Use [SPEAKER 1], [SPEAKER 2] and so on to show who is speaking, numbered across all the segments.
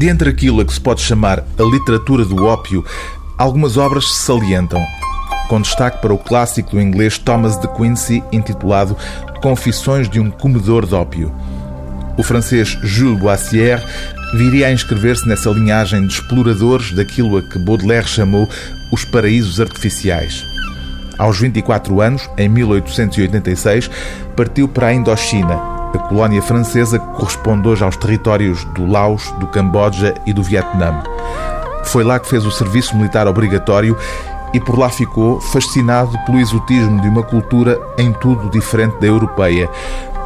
[SPEAKER 1] De entre aquilo a que se pode chamar a literatura do ópio, algumas obras se salientam, com destaque para o clássico do inglês Thomas de Quincy, intitulado Confissões de um Comedor de Ópio. O francês Jules Boissière viria a inscrever-se nessa linhagem de exploradores daquilo a que Baudelaire chamou os paraísos artificiais. Aos 24 anos, em 1886, partiu para a Indochina, a colónia francesa corresponde hoje aos territórios do Laos, do Camboja e do Vietnã. Foi lá que fez o serviço militar obrigatório e por lá ficou fascinado pelo exotismo de uma cultura em tudo diferente da europeia,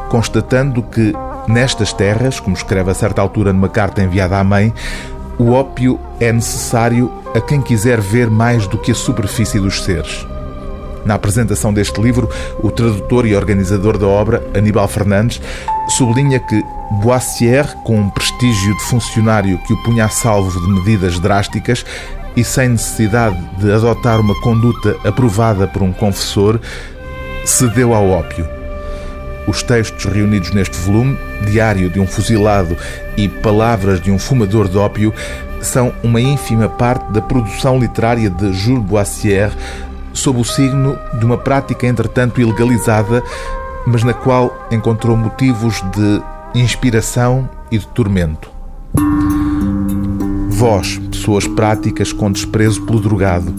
[SPEAKER 1] constatando que nestas terras, como escreve a certa altura numa carta enviada à mãe, o ópio é necessário a quem quiser ver mais do que a superfície dos seres. Na apresentação deste livro, o tradutor e organizador da obra, Aníbal Fernandes, sublinha que Boissière, com um prestígio de funcionário que o punha a salvo de medidas drásticas e sem necessidade de adotar uma conduta aprovada por um confessor, cedeu ao ópio. Os textos reunidos neste volume, Diário de um Fuzilado e Palavras de um Fumador de Ópio, são uma ínfima parte da produção literária de Jules Boissière, sob o signo de uma prática entretanto ilegalizada, mas na qual encontrou motivos de inspiração e de tormento. Vós, pessoas práticas com desprezo pelo drogado,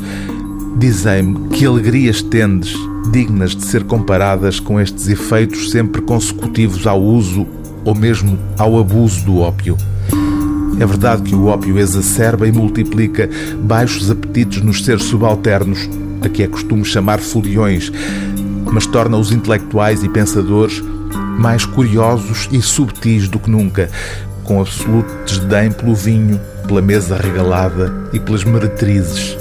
[SPEAKER 1] dizei-me que alegrias tendes, dignas de ser comparadas com estes efeitos sempre consecutivos ao uso ou mesmo ao abuso do ópio. É verdade que o ópio exacerba e multiplica baixos apetites nos seres subalternos, a que é costume chamar foliões, mas torna os intelectuais e pensadores mais curiosos e subtis do que nunca, com absoluto desdém pelo vinho, pela mesa regalada e pelas meretrizes.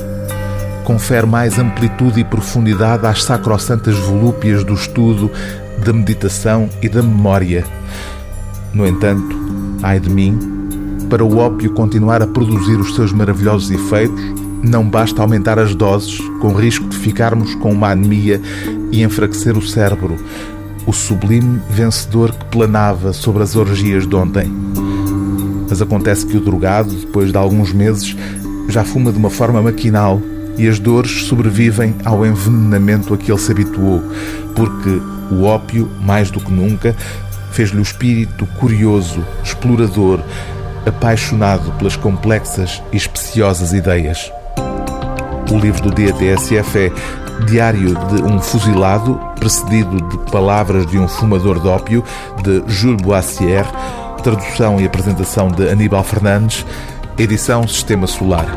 [SPEAKER 1] Confere mais amplitude e profundidade às sacrossantas volúpias do estudo, da meditação e da memória. No entanto, ai de mim, para o ópio continuar a produzir os seus maravilhosos efeitos, não basta aumentar as doses, com risco de ficarmos com uma anemia e enfraquecer o cérebro, o sublime vencedor que planava sobre as orgias de ontem. Mas acontece que o drogado, depois de alguns meses, já fuma de uma forma maquinal e as dores sobrevivem ao envenenamento a que ele se habituou, porque o ópio, mais do que nunca, fez-lhe o espírito curioso, explorador, apaixonado pelas complexas e especiosas ideias. O livro do dia é Diário de um Fuzilado, precedido de Palavras de um Fumador de Ópio, de Jules Boissière, tradução e apresentação de Aníbal Fernandes, edição Sistema Solar.